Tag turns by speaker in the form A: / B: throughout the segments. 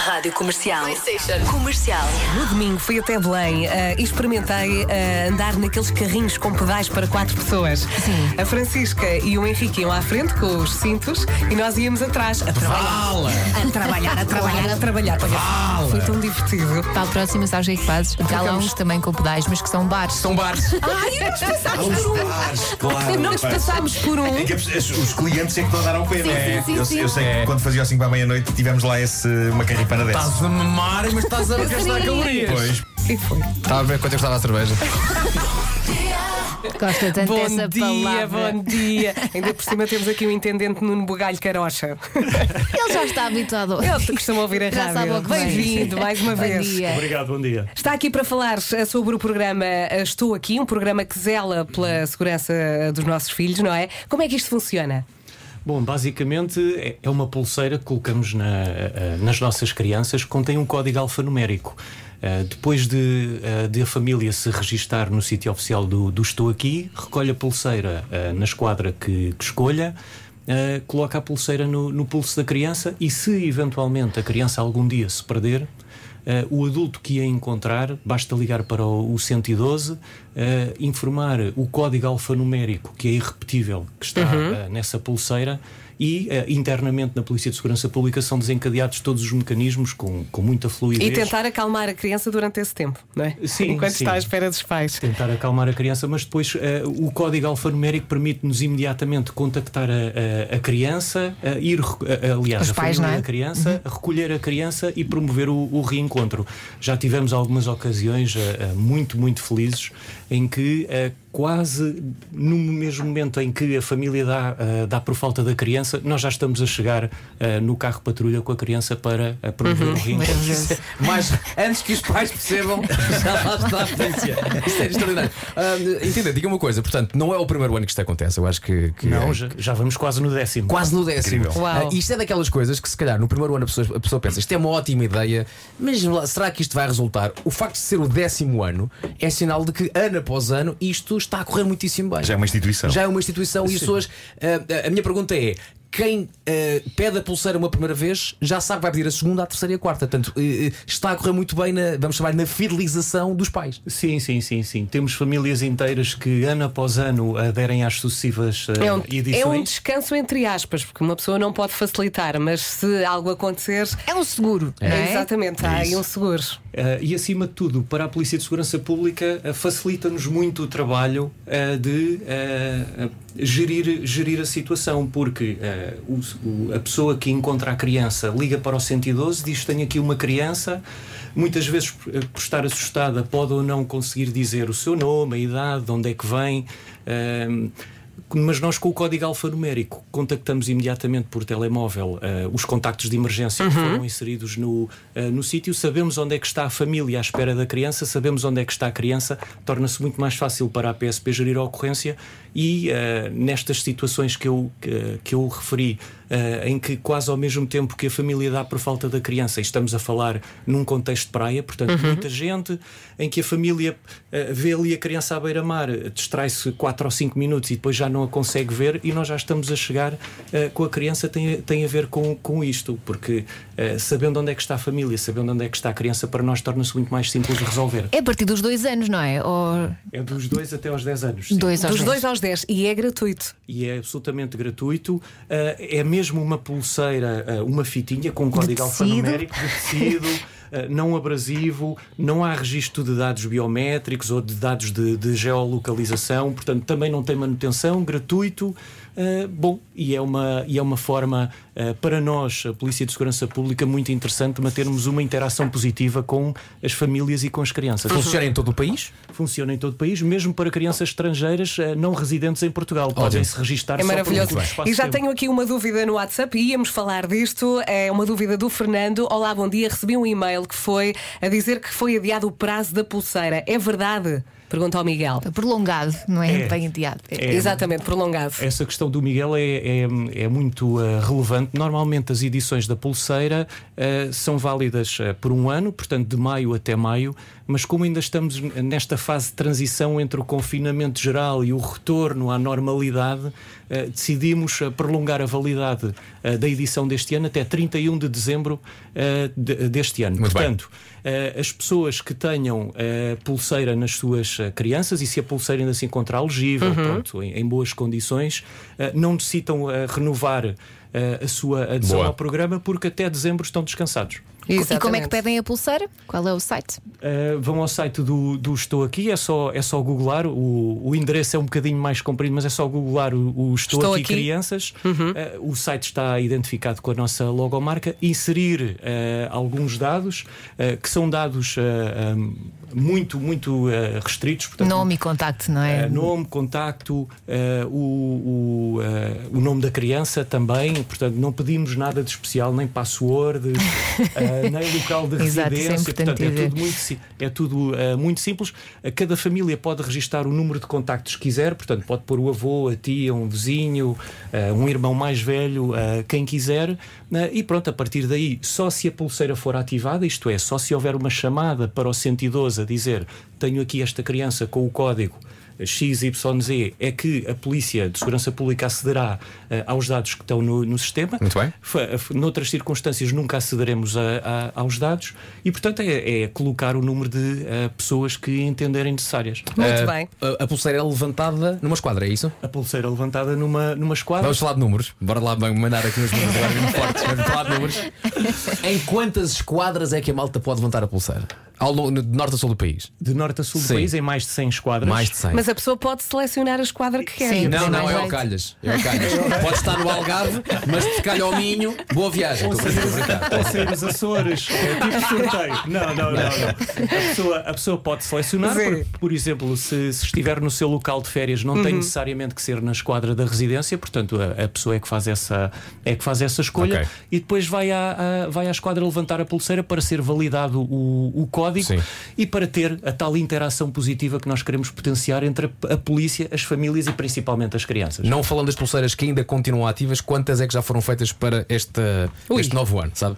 A: Rádio Comercial. Comercial.
B: No domingo fui até Belém eh, e experimentei eh, andar naqueles carrinhos com pedais para quatro pessoas.
C: Sim.
B: A Francisca e o Henrique iam à frente com os cintos e nós íamos atrás a trabalhar.
D: Fala!
B: A trabalhar, a trabalhar, a trabalhar. Olha, foi tão divertido.
C: Para a próxima, sabes o que é que fazes? Lá
B: Trocamos.
C: uns também com pedais, mas que são bares.
D: São bares.
B: Ai, nós passámos por um.
E: Bares, claro.
B: Nós passámos por um.
E: É que os, clientes é que estão a dar ao pé,
C: Sim,
E: não é?
C: sim, sim,
E: eu,
C: sim.
E: eu sei que quando fazia ao 5 à meia-noite tivemos lá esse, uma carripana
D: Estás a mamar, mas estás a gastar calorias.
E: Pois.
B: E foi.
D: Estava a ver quanto eu gostava a cerveja.
C: Gosta tanto
B: Bom
C: dessa
B: dia,
C: palavra.
B: bom dia. Ainda por cima temos aqui o intendente Nuno Bugalho Carocha.
C: Ele já está habituado.
B: Ele costuma ouvir a
C: Já
B: rádio.
C: que.
B: Bem-vindo mais uma
C: Bom
B: vez.
C: dia.
F: Obrigado, bom dia.
B: Está aqui para falar eh, sobre o programa eh, Estou Aqui, um programa que zela pela segurança eh, dos nossos filhos, não é? Como é que isto funciona?
F: Bom, basicamente é- é uma pulseira que colocamos na- eh, nas nossas crianças que contém um código alfanumérico. Eh, depois de, eh, de a família se registar no sítio oficial do, do Estou Aqui, recolhe a pulseira eh, na esquadra que, que escolha, eh, coloca a pulseira no, no pulso da criança e, se eventualmente a criança algum dia se perder, eh, o adulto que a encontrar, basta ligar para o, o 112, eh, informar o código alfanumérico, que é irrepetível, que está eh, nessa pulseira, e eh, internamente na Polícia de Segurança Pública são desencadeados todos os mecanismos com, com muita fluidez.
B: E tentar acalmar a criança durante esse tempo, não é?
F: Sim,
B: Enquanto
F: sim.
B: está à espera dos pais.
F: Tentar acalmar a criança, mas depois eh, o código alfanumérico permite-nos imediatamente contactar a, a- a criança, a ir, recu- a- aliás,
C: Os
F: a
C: pais,
F: família
C: é?
F: da criança, a recolher a criança e promover o, o reencontro. Já tivemos algumas ocasiões eh, eh, muito, muito felizes em que eh, quase no mesmo momento em que a família dá, eh, dá por falta da criança, nós já estamos a chegar eh, no carro patrulha com a criança para eh, promover
C: Uhum.
F: o reencontro.
D: Mas antes que os pais percebam, já lá está a polícia. Isto é extraordinário. Ah, entenda, diga uma coisa, portanto, não é o primeiro ano que isto acontece. Eu acho que. que
F: Não,
D: é-
F: já, já vamos quase no décimo.
D: Quase no décimo. Ah, isto é daquelas coisas que, se calhar, no primeiro ano a pessoa, a pessoa pensa isto é uma ótima ideia, mas será que isto vai resultar? O facto de ser o décimo ano é sinal de que, ano após ano, isto está a correr muitíssimo bem.
E: Já é uma instituição.
D: Já é uma instituição e as pessoas. ah, a minha pergunta é. Quem ah, pede a pulseira uma primeira vez já sabe que vai pedir a segunda, a terceira e a quarta. Portanto, eh, está a correr muito bem na, vamos chamar, na fidelização dos pais.
F: Sim, sim, sim, sim. Temos famílias inteiras que ano após ano aderem às sucessivas eh,
B: É um,
F: edições.
B: é um descanso entre aspas, porque uma pessoa não pode facilitar, mas se algo acontecer,
C: É um seguro, não é?
B: exatamente, há aí um seguro.
F: Eh, e acima de tudo, para a Polícia de Segurança Pública, eh, facilita-nos muito o trabalho eh, de gerir, gerir a situação, porque o- o- a pessoa que encontra a criança liga para o 112, diz: Tenho aqui uma criança. Muitas vezes, por estar assustada, pode ou não conseguir dizer o seu nome, a idade, de onde é que vem. Mas nós, com o código alfanumérico, contactamos imediatamente por telemóvel eh, os contactos de emergência que foram inseridos no, eh, no sítio. Sabemos onde é que está a família à espera da criança, sabemos onde é que está a criança. Torna-se muito mais fácil para a PSP gerir a ocorrência. E eh, nestas situações que eu, que, que eu referi, eh, em que quase ao mesmo tempo que a família dá por falta da criança, e estamos a falar num contexto de praia, portanto, muita gente, em que a família eh, vê ali a criança à beira-mar, distrai-se 4 ou 5 minutos e depois já não a consegue ver, e nós já estamos a chegar eh, com a criança, tem, a- tem a ver com, com isto, porque sabendo onde é que está a família, sabendo onde é que está a criança, para nós torna-se muito mais simples de resolver.
C: É a partir dos dois anos, não é? Ou
F: É dos 2 até aos 10 anos.
C: dois aos
B: Dos
C: dez.
B: 2 aos 10 e é gratuito.
F: e é absolutamente gratuito. É mesmo uma pulseira, ah, uma fitinha com um código alfanumérico de tecido. ah, não abrasivo, não há registro de dados biométricos ou de dados de, de geolocalização, portanto também não tem manutenção, gratuito. ah, bom, e é uma, e é uma forma para nós, a Polícia de Segurança Pública, muito interessante mantermos uma interação positiva com as famílias e com as crianças.
D: Funciona em todo o país?
F: Funciona em todo o país, mesmo para crianças estrangeiras ah, não residentes em Portugal. Podem se registar
B: É
F: só por um
B: maravilhoso. E já tenho aqui uma dúvida no WhatsApp e íamos falar disto. É uma dúvida do Fernando. Olá, bom dia. Recebi um e-mail que foi a dizer que foi adiado o prazo da pulseira. É verdade? Pergunta ao Miguel.
C: Prolongado, não é?
F: É.
C: Bem adiado.
F: É.
B: Exatamente, prolongado.
F: Essa questão do Miguel é, é, é muito uh, relevante. Normalmente as edições da pulseira uh, são válidas uh, por um ano, portanto de maio até maio, mas como ainda estamos nesta fase de transição entre o confinamento geral e o retorno à normalidade, uh, decidimos uh, prolongar a validade uh, da edição deste ano até 31 de dezembro uh, de- deste ano.
D: Muito
F: portanto, Uh, as pessoas que tenham uh, pulseira nas suas crianças e se a pulseira ainda se encontrar elegível, pronto, em, em boas condições, não necessitam renovar a sua adesão
D: Boa.
F: ao programa porque até dezembro estão descansados.
C: E como é que
B: Exatamente.
C: pedem a pulseira? Qual é o site?
F: Uh, vão ao site do, do Estou Aqui, é só, é só googlar. O, o endereço é um bocadinho mais comprido, mas é só googlar o, o Estou,
B: Estou
F: Aqui,
B: Aqui.
F: Crianças. Uh, o site está identificado com a nossa logomarca. Inserir uh, alguns dados, uh, que são dados uh, um, muito, muito uh, restritos. Portanto,
C: Nome e contacto, não é?
F: Uh, nome, contacto, uh, o, o, uh, o nome da criança também. Portanto, não pedimos nada de especial, nem password, uh, nem local de
C: Exato, é
F: residência.
C: importante
F: Portanto, é tudo muito, é tudo uh, muito simples. Uh, Cada família pode registar o número de contactos que quiser, portanto, pode pôr o avô, a tia, um vizinho, uh, um irmão mais velho, quem quiser. E pronto, a partir daí, só se a pulseira for ativada, isto é, só se houver uma chamada para o 112 a dizer tenho aqui esta criança com o código. XYZ é que a Polícia de Segurança Pública acederá eh, aos dados que estão no, no sistema.
D: Muito bem.
F: Fa- f- Noutras circunstâncias nunca acederemos a- a- aos dados e, portanto, é, é colocar o número de eh, pessoas que entenderem necessárias.
B: Muito
D: Uh,
B: bem.
D: A, a pulseira é levantada numa esquadra, é isso?
F: A pulseira levantada numa, numa esquadra.
D: Vamos falar de números. Bora lá mandar aqui uns números agora muito fortes. Vamos falar de números. Em quantas esquadras é que a malta pode levantar a pulseira? Ao longo, de norte a sul do país?
F: De norte a sul do
D: Sim.
F: país, em mais de 100 esquadras.
D: Mais de 100.
B: Mas a pessoa pode selecionar a esquadra que quer.
C: Sim.
D: Não, não, é ao
C: jeito.
D: calhas. É ao calhas. Pode estar no Algarve, mas se calhar ao Minho, boa viagem.
F: Ou
D: Estou a brincar.
F: sair, ou sair os Açores, é tipo sorteio. Não, não, não. não. A, pessoa, a pessoa pode selecionar, por, por exemplo, se, se estiver no seu local de férias, não
B: Uhum.
F: tem necessariamente que ser na esquadra da residência, portanto, a, a pessoa é que faz essa, é que faz essa escolha
D: Ok.
F: e depois vai à, à- vai à esquadra levantar a pulseira para ser validado o, o código
D: Sim.
F: e para ter a tal interação positiva que nós queremos potenciar entre a, a polícia, as famílias e principalmente as crianças.
D: Não falando das pulseiras que ainda continuam ativas, quantas é que já foram feitas para
B: Ui.
D: este novo ano, sabe?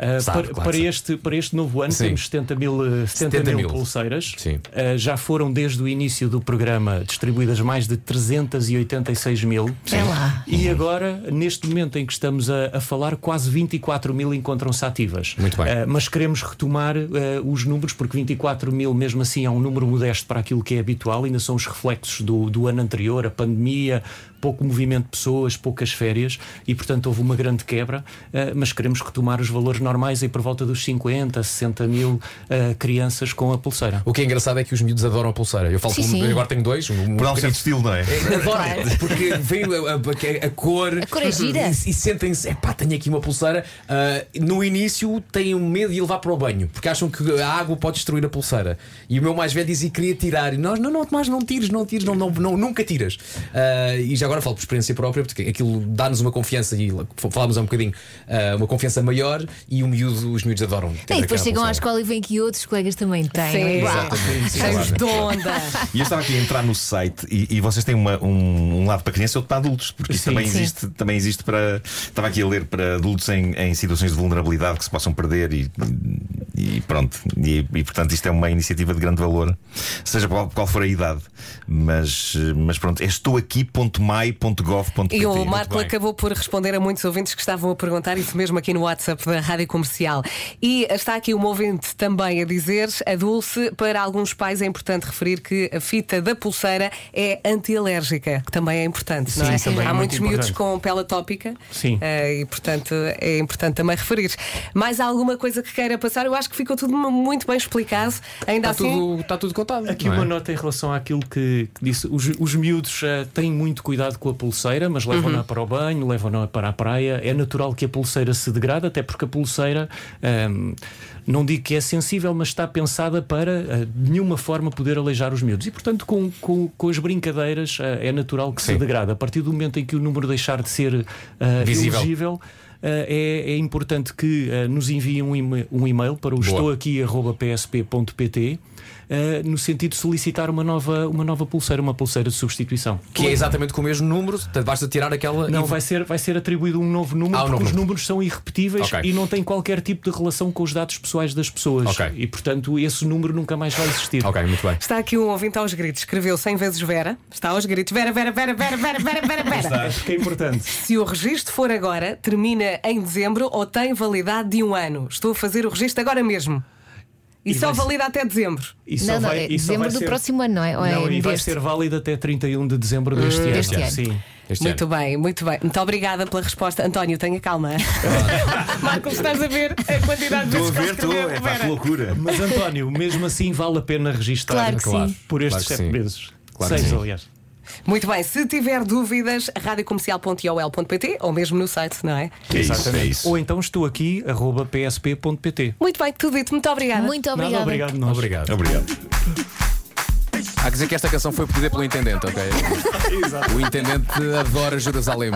F: Uh,
D: Sabe,
F: para,
D: claro
F: para este, para este novo ano
D: Sim.
F: temos 70 mil, uh, 70
D: 70
F: mil pulseiras.
D: Sim.
F: Uh, já foram desde o início do programa distribuídas mais de 386 mil.
C: É lá.
F: E agora, neste momento em que estamos a, a falar, quase 24 mil encontram-se ativas.
D: Muito bem.
F: Uh, mas queremos retomar uh, os números, porque 24 mil, mesmo assim, é um número modesto para aquilo que é habitual, ainda são os reflexos do, do ano anterior, a pandemia, pouco movimento de pessoas, poucas férias, e portanto houve uma grande quebra, uh, mas queremos retomar os valores normais aí por volta dos 50, 60 mil uh, crianças com a pulseira.
D: O que é engraçado é que os miúdos adoram a pulseira. Eu falo
C: Sim, sim.
D: eu agora tenho dois. Um,
E: Por um certo estilo, não é?
D: Adoram, porque veio a, a- a- a cor.
C: A cor é gira.
D: E, e sentem-se, epá, tenho aqui uma pulseira. Ah, no início têm medo de levar para o banho, porque acham que a água pode destruir a pulseira. E o meu mais velho dizia que queria tirar. E nós, não, não, Tomás, não tires, não tires, não, não, não- nunca tiras. Ah, e já agora falo por experiência própria, porque aquilo dá-nos uma confiança, e falámos há um bocadinho, ah, uma confiança maior, e o miúdo, os miúdos adoram. ter
C: E depois
D: aquela
C: chegam à escola e veem que outros colegas também têm.
B: Sim.
D: Exatamente.
B: De onda.
E: E eu estava aqui a entrar no site e, e vocês têm uma- um, um lado para crianças e outro para adultos, porque isso também
C: Sim.
E: existe, também existe para. Estava aqui a ler para adultos em, em situações de vulnerabilidade que se possam perder e, e pronto. E, e, portanto isto é uma iniciativa de grande valor, seja qual, qual for a idade. Mas, mas pronto, é estouaqui.mai.gov.pt.
B: E o Marco acabou por responder a muitos ouvintes que estavam a perguntar isso mesmo aqui no WhatsApp da Rádio Comercial. E está aqui uma ouvinte também a dizer, a Dulce, para alguns pais é importante referir que a fita da pulseira é antialérgica, que também é importante, não
F: Sim,
B: é?
F: também é
B: Há
F: muito
B: muitos miúdos
F: importante.
B: com pele atópica
F: Sim.
B: eh, e, portanto, é importante também referir. Mais alguma coisa que queira passar? Eu acho que ficou tudo muito bem explicado. Ainda
D: Está
B: assim.
D: tudo, está tudo contado.
F: Aqui
D: não é?
F: uma nota em relação àquilo que, que disse. Os, os miúdos eh, têm muito cuidado com a pulseira, mas levam-na para o banho, levam-na para a praia. É natural que a pulseira se degrade, até porque a pulseira. ehm, não digo que é sensível, mas está pensada para eh, de nenhuma forma poder aleijar os miúdos. E, portanto, com, com, com as brincadeiras eh, é natural que se
D: Sim.
F: degrade. A partir do momento em que o número deixar de ser eh,
D: Visível.
F: elegível, eh, é, é importante que eh, nos enviem um, um e-mail para o estouaqui.psp.pt eh, no sentido de solicitar uma nova, uma nova pulseira, uma pulseira de substituição.
D: Que é exatamente com o mesmo número, portanto, basta tirar aquela.
F: Não,
D: e-
F: vai ser, vai ser atribuído um novo número
D: Ah, um
F: porque
D: novo
F: os
D: número.
F: números são irrepetíveis
D: Ok.
F: e não têm qualquer tipo de relação com os dados pessoais das pessoas.
D: Ok.
F: E portanto esse número nunca mais vai existir.
D: Ok, muito bem.
B: Está aqui um ouvinte aos gritos, escreveu 100 vezes Vera. Está aos gritos, Vera, Vera, Vera, Vera, Vera, Vera, Vera, Vera.
F: É porque é importante.
B: Se o registro for agora, termina em dezembro ou tem validade de um ano. Estou a fazer o registro agora mesmo. E,
F: E
B: só
F: vai
B: até dezembro.
F: E só
C: Não, não,
F: vai-
C: é
F: e só
C: dezembro
F: vai
C: do
F: ser-
C: próximo ano, não é? Ou é
F: Não, e vai
C: deste?
F: ser válido até 31 de dezembro deste ano.
C: Deste ano.
F: Sim.
D: Este
B: muito
D: ano.
B: bem, muito bem. Muito obrigada pela resposta. António, tenha calma. Marcos, estás a ver a quantidade de
E: Estou a
B: vezes que
E: ver, estou.
B: escreveu,
E: É pá, que
B: Vera.
E: loucura.
F: Mas António, mesmo assim vale a pena registar
C: Claro que
D: Claro.
C: sim.
F: por estes
D: Claro que
F: sete
D: sim.
F: meses.
D: Claro que
F: Seis, aliás.
B: Muito bem, se tiver dúvidas, radiocomercial.iol.pt ou mesmo no site, não é?
E: É isso, é isso.
F: Ou então estou aqui, arroba psp.pt.
B: Muito bem, tudo dito. Muito obrigada.
C: Muito
F: Nada,
C: obrigada.
F: obrigado, nós.
D: Obrigado.
E: Obrigado.
G: Há que dizer que esta canção foi pedida pelo intendente, ok? O intendente adora Jerusalém.